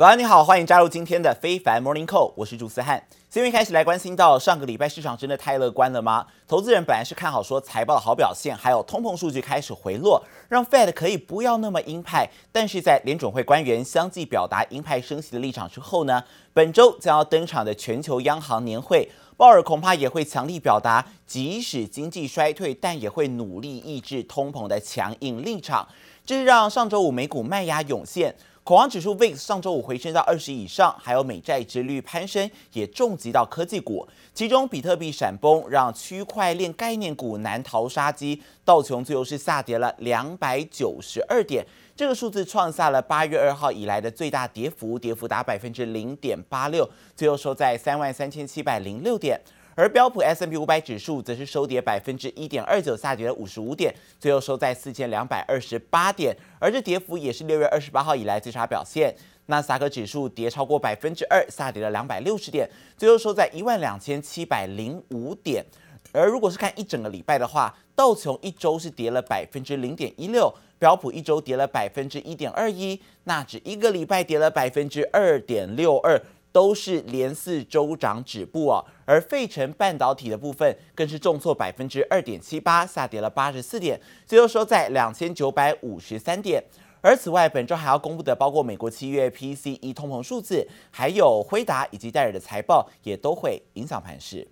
早安，你好，欢迎加入今天的非凡 Morning Call，我是朱思翰。先开始来关心到上个礼拜市场真的太乐观了吗？投资人本来是看好说财报的好表现，还有通膨数据开始回落，让 Fed 可以不要那么鹰派。但是在联准会官员相继表达鹰派升息的立场之后呢，本周将要登场的全球央行年会，鲍尔恐怕也会强力表达，即使经济衰退，但也会努力抑制通膨的强硬立场。这让上周五美股卖压涌现。恐慌指数 VIX 上周五回升到二十以上，还有美债殖率攀升，也重击到科技股。其中比特币闪崩，让区块链概念股难逃杀机。道琼最后是下跌了两百九十二点，这个数字创下了八月二号以来的最大跌幅，跌幅达百分之零点八六，最后收在三万三千七百零六点。而标普 S&P 五百指数则是收跌百分之一点二九，下跌了五十五点，最后收在四千两百二十八点。而这跌幅也是六月二十八号以来最差表现。纳斯达克指数跌超过百分之二，下跌了两百六十点，最后收在一万两千七百零五点。而如果是看一整个礼拜的话，道琼一周是跌了百分之零点一六，标普一周跌了百分之一点二一，纳指一个礼拜跌了百分之二点六二。都是连四周涨止步哦，而费城半导体的部分更是重挫百分之二点七八，下跌了八十四点，最后收在两千九百五十三点。而此外，本周还要公布的包括美国七月 PCE 通膨数字，还有辉达以及戴尔的财报，也都会影响盘势。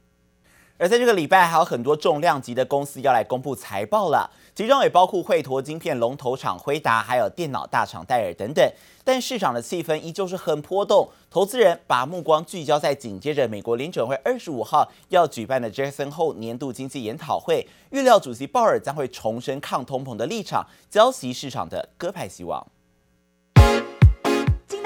而在这个礼拜，还有很多重量级的公司要来公布财报了，其中也包括绘图晶片龙头厂辉达，还有电脑大厂戴尔等等。但市场的气氛依旧是很波动，投资人把目光聚焦在紧接着美国联准会二十五号要举办的 Jackson Hole 年度经济研讨会，预料主席鲍尔将会重申抗通膨的立场，浇熄市场的鸽派希望。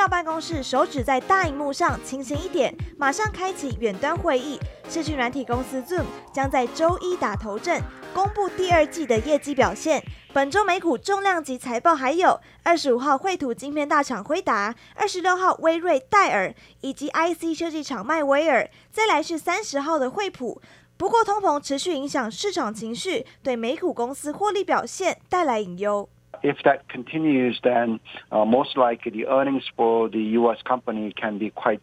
到办公室，手指在大荧幕上清醒一点，马上开启远端会议。视讯软体公司 Zoom 将在周一打头阵，公布第二季的业绩表现。本周美股重量级财报还有二十五号绘图晶片大厂辉达，二十六号威瑞戴尔以及 IC 设计厂迈威尔，再来是三十号的惠普。不过通膨持续影响市场情绪，对美股公司获利表现带来隐忧。If that continues, then most likely the earnings for the U.S. company can be quite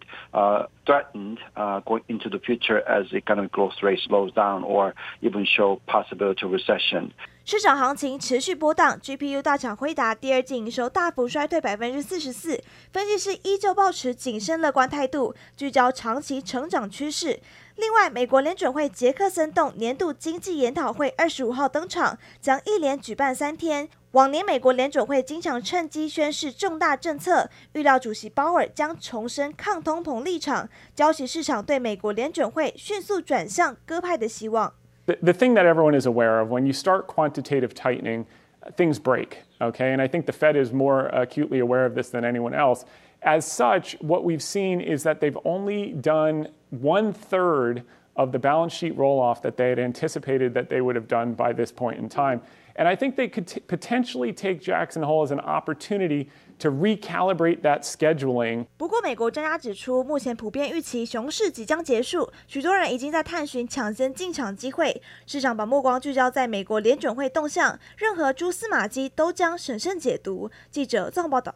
threatened going into the future as economic growth rate slows down or even show possibility of recession. 市场行情持续波荡，GPU 大厂辉达第二季营收大幅衰退百分之四十四，分析师依旧保持谨慎乐观态度，聚焦长期成长趋势。另外，美国联准会杰克森洞年度经济研讨会二十五号登场，将一连举办三天。往年美国联准会经常趁机宣示重大政策，预料主席鲍尔将重申抗通膨立场，浇熄市场对美国联准会迅速转向鸽派的希望。The, the thing that everyone is aware of when you start quantitative tightening, things break. Okay, and I think the Fed is more acutely aware of this than anyone else. As such, what we've seen is that they've only done one third of the balance sheet roll off that they had anticipated that they would have done by this point in time. And I think they could t- potentially take Jackson Hole as an opportunity to recalibrate that scheduling. 不过，美国专家指出，目前普遍预期熊市即将结束，许多人已经在探寻抢先进场机会。市场把目光聚焦在美国联准会动向，任何蛛丝马迹都将审慎解读。记者综合报道。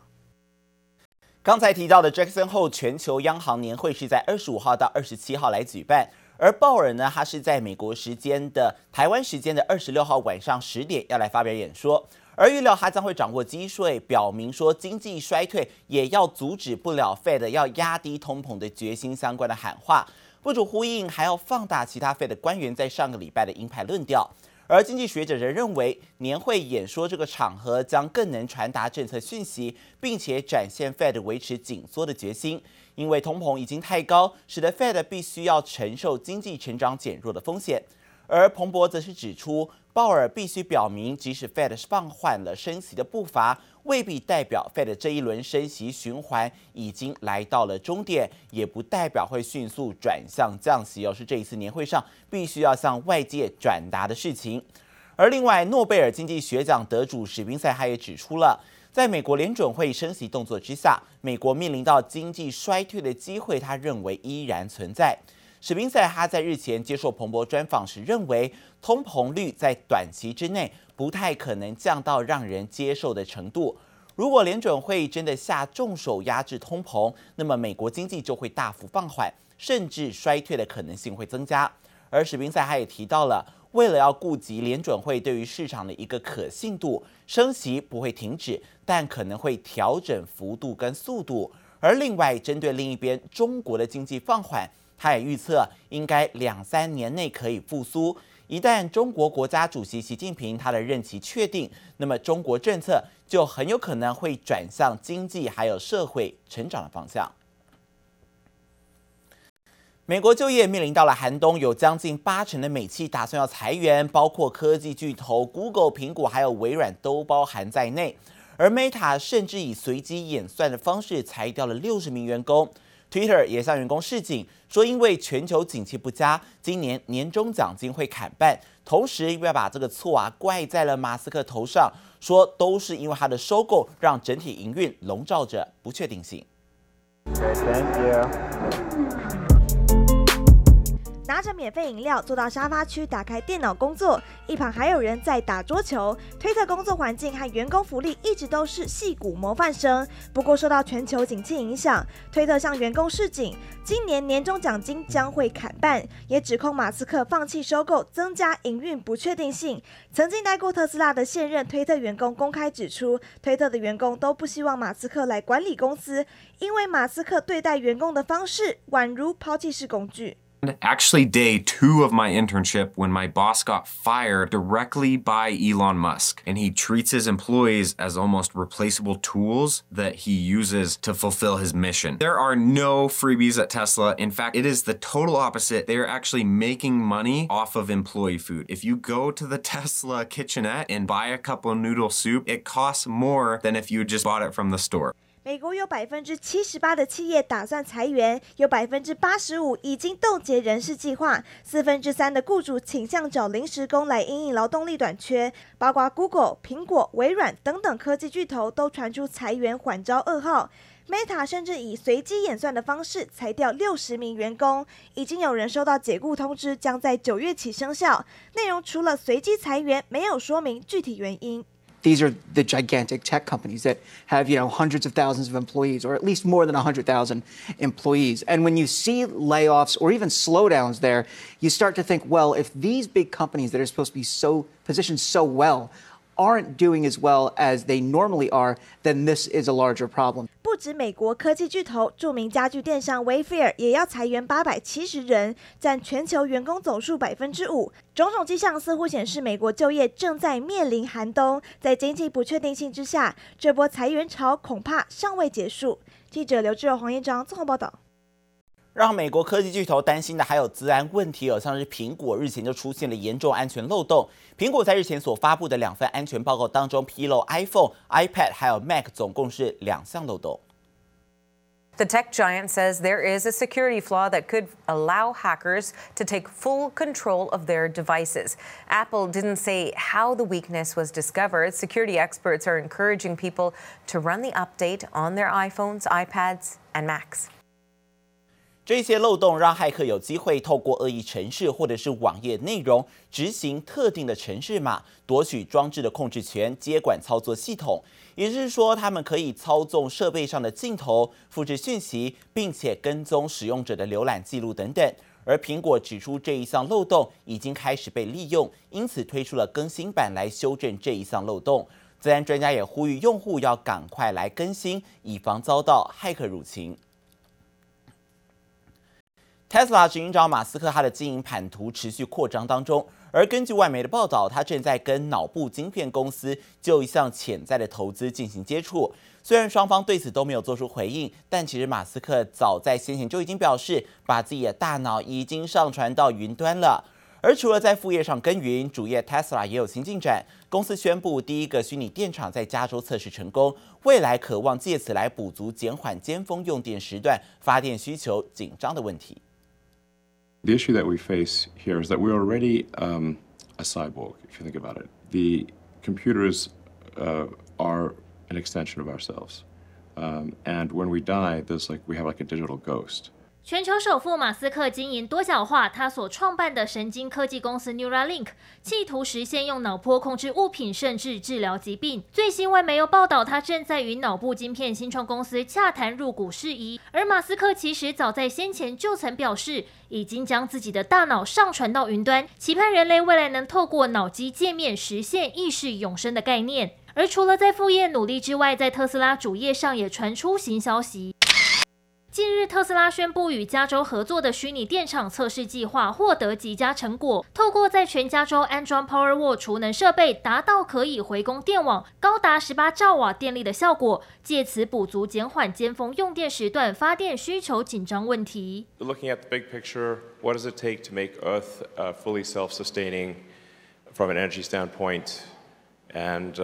刚才提到的 Jackson Hole 全球央行年会是在二十五号到二十七号来举办，而鲍尔呢，他是在美国时间的台湾时间的二十六号晚上十点要来发表演说，而预料他将会掌握机税，表明说经济衰退也要阻止不了 Fed 要压低通膨的决心相关的喊话，不足呼应还要放大其他 Fed 官员在上个礼拜的鹰派论调。而经济学者则认为，年会演说这个场合将更能传达政策讯息，并且展现 Fed 维持紧缩的决心。因为通膨已经太高，使得 Fed 必须要承受经济成长减弱的风险。而彭博则是指出，鲍尔必须表明，即使 Fed 放缓了升息的步伐，未必代表 Fed 这一轮升息循环已经来到了终点，也不代表会迅速转向降息，而是这一次年会上必须要向外界转达的事情。而另外，诺贝尔经济学奖得主史宾塞他也指出了，在美国联准会升息动作之下，美国面临到经济衰退的机会，他认为依然存在。史宾塞他在日前接受彭博专访时认为，通膨率在短期之内不太可能降到让人接受的程度。如果联准会真的下重手压制通膨，那么美国经济就会大幅放缓，甚至衰退的可能性会增加。而史宾塞他也提到了，为了要顾及联准会对于市场的一个可信度，升息不会停止，但可能会调整幅度跟速度。而另外，针对另一边中国的经济放缓，他也预测应该两三年内可以复苏。一旦中国国家主席习近平他的任期确定，那么中国政策就很有可能会转向经济还有社会成长的方向。美国就业面临到了寒冬，有将近八成的美企打算要裁员，包括科技巨头 Google、苹果还有微软都包含在内。而 Meta 甚至以随机演算的方式裁掉了六十名员工。Twitter 也向员工示警，说因为全球景气不佳，今年年终奖金会砍半，同时又要把这个错啊怪在了马斯克头上，说都是因为他的收购让整体营运笼罩着不确定性。拿着免费饮料坐到沙发区，打开电脑工作，一旁还有人在打桌球。推特工作环境和员工福利一直都是矽谷模范生。不过受到全球景气影响，推特向员工示警，今年年终奖金将会砍半，也指控马斯克放弃收购，增加营运不确定性。曾经待过特斯拉的现任推特员工公开指出，推特的员工都不希望马斯克来管理公司，因为马斯克对待员工的方式宛如抛弃式工具。Actually, day two of my internship, when my boss got fired directly by Elon Musk, and he treats his employees as almost replaceable tools that he uses to fulfill his mission. There are no freebies at Tesla. In fact, it is the total opposite. They are actually making money off of employee food. If you go to the Tesla kitchenette and buy a cup of noodle soup, it costs more than if you just bought it from the store. 美国有百分之七十八的企业打算裁员，有百分之八十五已经冻结人事计划，四分之三的雇主倾向找临时工来因应劳动力短缺。包括 Google、苹果、微软等等科技巨头都传出裁员缓招噩耗。Meta 甚至以随机演算的方式裁掉六十名员工，已经有人收到解雇通知，将在九月起生效。内容除了随机裁员，没有说明具体原因。These are the gigantic tech companies that have, you know, hundreds of thousands of employees, or at least more than 100,000 employees. And when you see layoffs or even slowdowns there, you start to think, well, if these big companies that are supposed to be so positioned so well aren't doing as well as they normally are, then this is a larger problem. 不止美国科技巨头，著名家具电商 Wayfair 也要裁员八百七十人，占全球员工总数百分之五。种种迹象似乎显示，美国就业正在面临寒冬。在经济不确定性之下，这波裁员潮恐怕尚未结束。记者刘志柔、黄彦章综合报道。让美国科技巨头担心的还有资安问题，而像是苹果日前就出现了严重安全漏洞。苹果在日前所发布的两份安全报告当中，披露 iPhone、iPad 还有 Mac 总共是两项漏洞。The tech giant says there is a security flaw that could allow hackers to take full control of their devices. Apple didn't say how the weakness was discovered. Security experts are encouraging people to run the update on their iPhones, iPads, and Macs. 这些漏洞让骇客有机会透过恶意程式或者是网页内容执行特定的程式码，夺取装置的控制权，接管操作系统。也就是说，他们可以操纵设备上的镜头，复制讯息，并且跟踪使用者的浏览记录等等。而苹果指出这一项漏洞已经开始被利用，因此推出了更新版来修正这一项漏洞。自然专家也呼吁用户要赶快来更新，以防遭到骇客入侵。Tesla 执行长马斯克，他的经营版图持续扩张当中，而根据外媒的报道，他正在跟脑部晶片公司就一项潜在的投资进行接触。虽然双方对此都没有做出回应，但其实马斯克早在先前就已经表示，把自己的大脑已经上传到云端了。而除了在副业上耕耘，主业 Tesla 也有新进展。公司宣布，第一个虚拟电厂在加州测试成功，未来渴望借此来补足减缓尖峰用电时段发电需求紧张的问题。The issue that we face here is that we're already um, a cyborg, if you think about it. The computers uh, are an extension of ourselves. Um, and when we die, there's like, we have like a digital ghost. 全球首富马斯克经营多角化，他所创办的神经科技公司 Neuralink，企图实现用脑波控制物品，甚至治疗疾病。最新外媒有报道，他正在与脑部晶片新创公司洽谈入股事宜。而马斯克其实早在先前就曾表示，已经将自己的大脑上传到云端，期盼人类未来能透过脑机界面实现意识永生的概念。而除了在副业努力之外，在特斯拉主页上也传出新消息。近日，特斯拉宣布与加州合作的虚拟电厂测试计划获得极佳成果。透过在全加州安装 Powerwall 储能设备，达到可以回供电网高达十八兆瓦电力的效果，借此补足减缓尖峰用电时段发电需求紧张问题。Looking at the big picture, what does it take to make Earth fully self-sustaining from an energy standpoint? And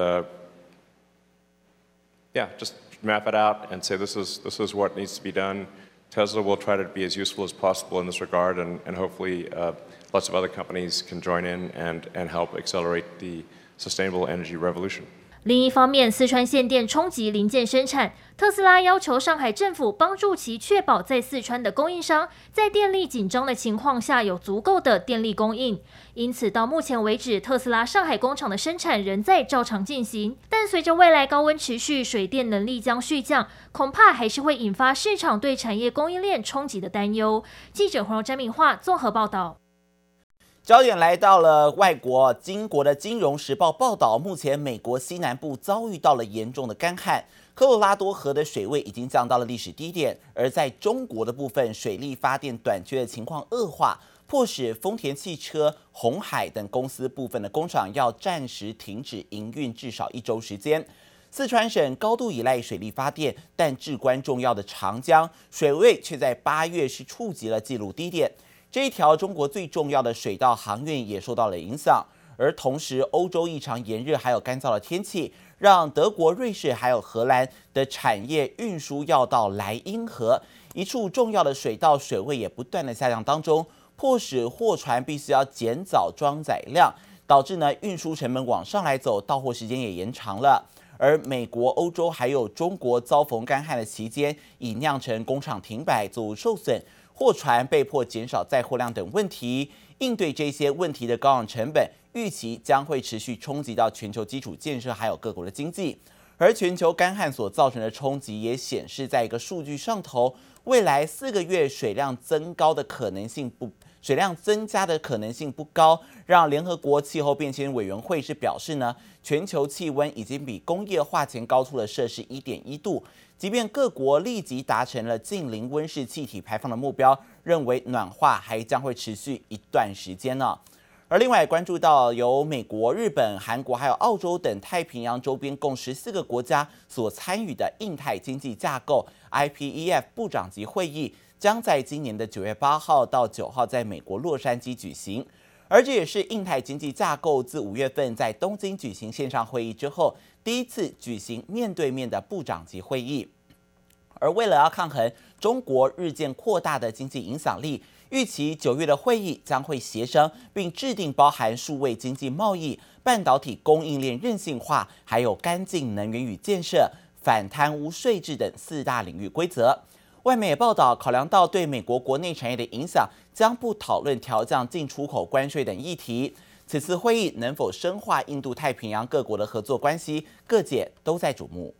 yeah, just map it out and say this is this is what needs to be done. Tesla will try to be as useful as possible in this regard, and, and hopefully uh, lots of other companies can join in and, and help accelerate the sustainable energy revolution. 另一方面，四川限电冲击零件生产，特斯拉要求上海政府帮助其确保在四川的供应商在电力紧张的情况下有足够的电力供应。因此，到目前为止，特斯拉上海工厂的生产仍在照常进行。但随着未来高温持续，水电能力将续降，恐怕还是会引发市场对产业供应链冲击的担忧。记者黄、詹敏化综合报道。焦点来到了外国，经国的《金融时报》报道，目前美国西南部遭遇到了严重的干旱，科罗拉多河的水位已经降到了历史低点。而在中国的部分，水力发电短缺的情况恶化，迫使丰田汽车、鸿海等公司部分的工厂要暂时停止营运至少一周时间。四川省高度依赖水力发电，但至关重要的长江水位却在八月是触及了纪录低点。这一条中国最重要的水道航运也受到了影响，而同时欧洲异常炎热还有干燥的天气，让德国、瑞士还有荷兰的产业运输要到莱茵河一处重要的水道，水位也不断的下降当中，迫使货船必须要减早装载量，导致呢运输成本往上来走，到货时间也延长了。而美国、欧洲还有中国遭逢干旱的期间，已酿成工厂停摆、作物受损。货船被迫减少载货量等问题，应对这些问题的高昂成本，预期将会持续冲击到全球基础建设还有各国的经济。而全球干旱所造成的冲击也显示在一个数据上头，未来四个月水量增高的可能性不，水量增加的可能性不高，让联合国气候变迁委员会是表示呢，全球气温已经比工业化前高出了摄氏一点一度。即便各国立即达成了近零温室气体排放的目标，认为暖化还将会持续一段时间呢。而另外关注到由美国、日本、韩国还有澳洲等太平洋周边共十四个国家所参与的印太经济架构 （IPEF） 部长级会议，将在今年的九月八号到九号在美国洛杉矶举行。而这也是印太经济架构自五月份在东京举行线上会议之后，第一次举行面对面的部长级会议。而为了要抗衡中国日渐扩大的经济影响力，预期九月的会议将会协商并制定包含数位经济贸易、半导体供应链韧性化、还有干净能源与建设、反贪污税制等四大领域规则。外媒也报道，考量到对美国国内产业的影响，将不讨论调降进出口关税等议题。此次会议能否深化印度太平洋各国的合作关系，各界都在瞩目。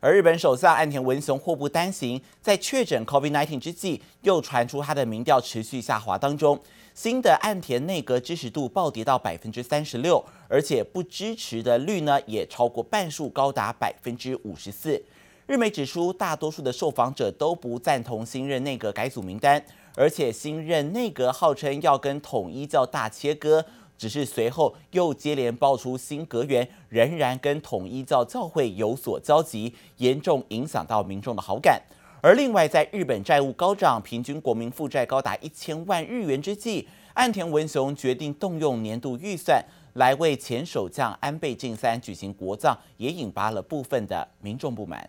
而日本首相岸田文雄祸不单行，在确诊 COVID-19 之际，又传出他的民调持续下滑当中，新的岸田内阁支持度暴跌到百分之三十六，而且不支持的率呢也超过半数，高达百分之五十四。日媒指出，大多数的受访者都不赞同新任内阁改组名单，而且新任内阁号称要跟统一教大切割，只是随后又接连爆出新阁员仍然跟统一教教会有所交集，严重影响到民众的好感。而另外，在日本债务高涨，平均国民负债高达一千万日元之际，岸田文雄决定动用年度预算来为前首相安倍晋三举行国葬，也引发了部分的民众不满。